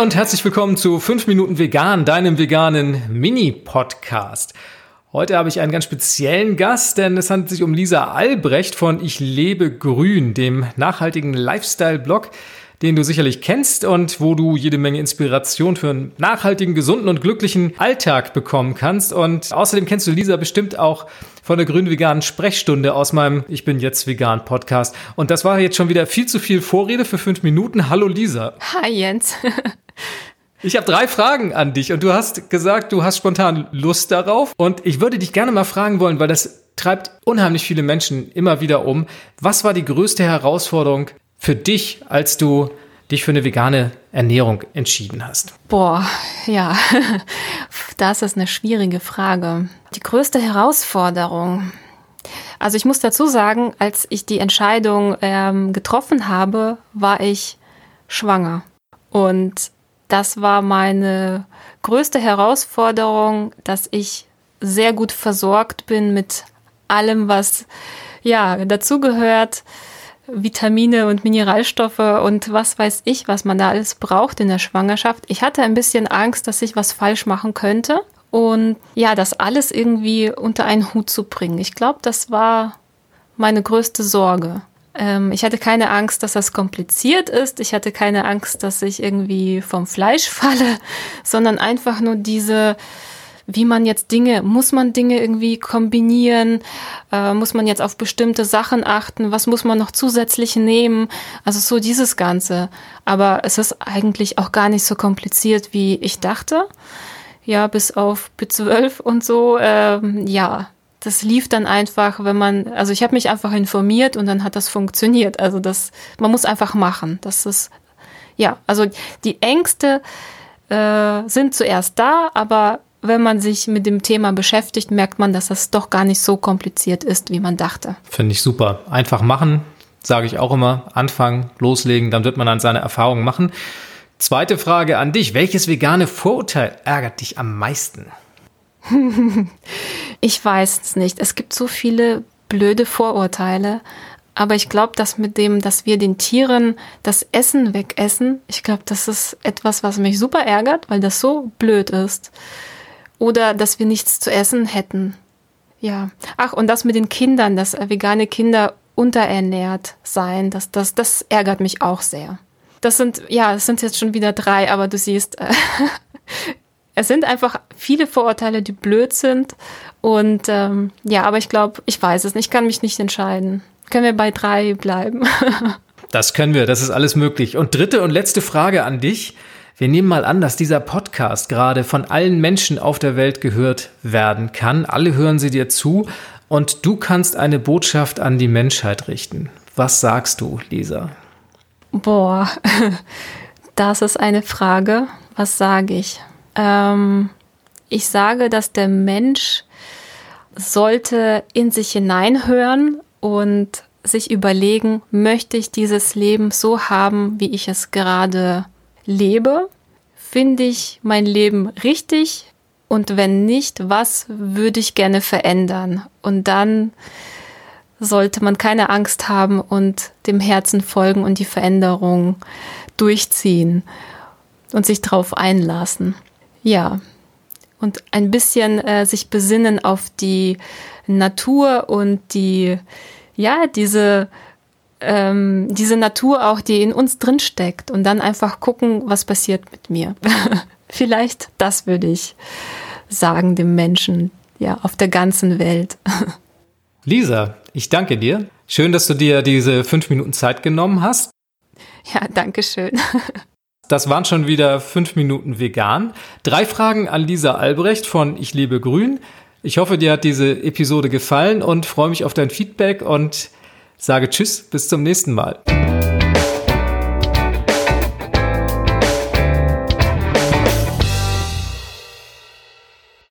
und herzlich willkommen zu 5 Minuten Vegan, deinem veganen Mini-Podcast. Heute habe ich einen ganz speziellen Gast, denn es handelt sich um Lisa Albrecht von Ich lebe grün, dem nachhaltigen Lifestyle-Blog, den du sicherlich kennst und wo du jede Menge Inspiration für einen nachhaltigen, gesunden und glücklichen Alltag bekommen kannst. Und außerdem kennst du Lisa bestimmt auch von der grünen veganen Sprechstunde aus meinem Ich bin jetzt vegan Podcast. Und das war jetzt schon wieder viel zu viel Vorrede für fünf Minuten. Hallo Lisa. Hi Jens. Ich habe drei Fragen an dich und du hast gesagt, du hast spontan Lust darauf. Und ich würde dich gerne mal fragen wollen, weil das treibt unheimlich viele Menschen immer wieder um. Was war die größte Herausforderung für dich, als du dich für eine vegane Ernährung entschieden hast? Boah, ja, das ist eine schwierige Frage. Die größte Herausforderung. Also ich muss dazu sagen, als ich die Entscheidung ähm, getroffen habe, war ich schwanger. Und das war meine größte Herausforderung, dass ich sehr gut versorgt bin mit allem, was ja dazugehört. Vitamine und Mineralstoffe und was weiß ich, was man da alles braucht in der Schwangerschaft. Ich hatte ein bisschen Angst, dass ich was falsch machen könnte und ja, das alles irgendwie unter einen Hut zu bringen. Ich glaube, das war meine größte Sorge. Ähm, ich hatte keine Angst, dass das kompliziert ist. Ich hatte keine Angst, dass ich irgendwie vom Fleisch falle, sondern einfach nur diese wie man jetzt Dinge, muss man Dinge irgendwie kombinieren, äh, muss man jetzt auf bestimmte Sachen achten, was muss man noch zusätzlich nehmen, also so dieses Ganze. Aber es ist eigentlich auch gar nicht so kompliziert, wie ich dachte. Ja, bis auf B12 und so, ähm, ja, das lief dann einfach, wenn man, also ich habe mich einfach informiert und dann hat das funktioniert. Also das, man muss einfach machen. Das ist, ja, also die Ängste äh, sind zuerst da, aber wenn man sich mit dem Thema beschäftigt, merkt man, dass das doch gar nicht so kompliziert ist, wie man dachte. Finde ich super. Einfach machen, sage ich auch immer. Anfangen, loslegen, dann wird man dann seine Erfahrungen machen. Zweite Frage an dich. Welches vegane Vorurteil ärgert dich am meisten? ich weiß es nicht. Es gibt so viele blöde Vorurteile. Aber ich glaube, dass mit dem, dass wir den Tieren das Essen wegessen, ich glaube, das ist etwas, was mich super ärgert, weil das so blöd ist. Oder dass wir nichts zu essen hätten. Ja. Ach, und das mit den Kindern, dass vegane Kinder unterernährt seien, das, das, das ärgert mich auch sehr. Das sind, ja, es sind jetzt schon wieder drei, aber du siehst, es sind einfach viele Vorurteile, die blöd sind. Und ähm, ja, aber ich glaube, ich weiß es nicht, ich kann mich nicht entscheiden. Können wir bei drei bleiben? das können wir, das ist alles möglich. Und dritte und letzte Frage an dich. Wir nehmen mal an, dass dieser Podcast gerade von allen Menschen auf der Welt gehört werden kann. Alle hören sie dir zu und du kannst eine Botschaft an die Menschheit richten. Was sagst du, Lisa? Boah, das ist eine Frage. Was sage ich? Ähm, ich sage, dass der Mensch sollte in sich hineinhören und sich überlegen, möchte ich dieses Leben so haben, wie ich es gerade lebe? Finde ich mein Leben richtig? Und wenn nicht, was würde ich gerne verändern? Und dann sollte man keine Angst haben und dem Herzen folgen und die Veränderung durchziehen und sich darauf einlassen. Ja, und ein bisschen äh, sich besinnen auf die Natur und die, ja, diese ähm, diese Natur auch, die in uns drin steckt und dann einfach gucken, was passiert mit mir. Vielleicht das würde ich sagen dem Menschen, ja, auf der ganzen Welt. Lisa, ich danke dir. Schön, dass du dir diese fünf Minuten Zeit genommen hast. Ja, danke schön. Das waren schon wieder fünf Minuten vegan. Drei Fragen an Lisa Albrecht von Ich liebe Grün. Ich hoffe, dir hat diese Episode gefallen und freue mich auf dein Feedback und sage Tschüss, bis zum nächsten Mal.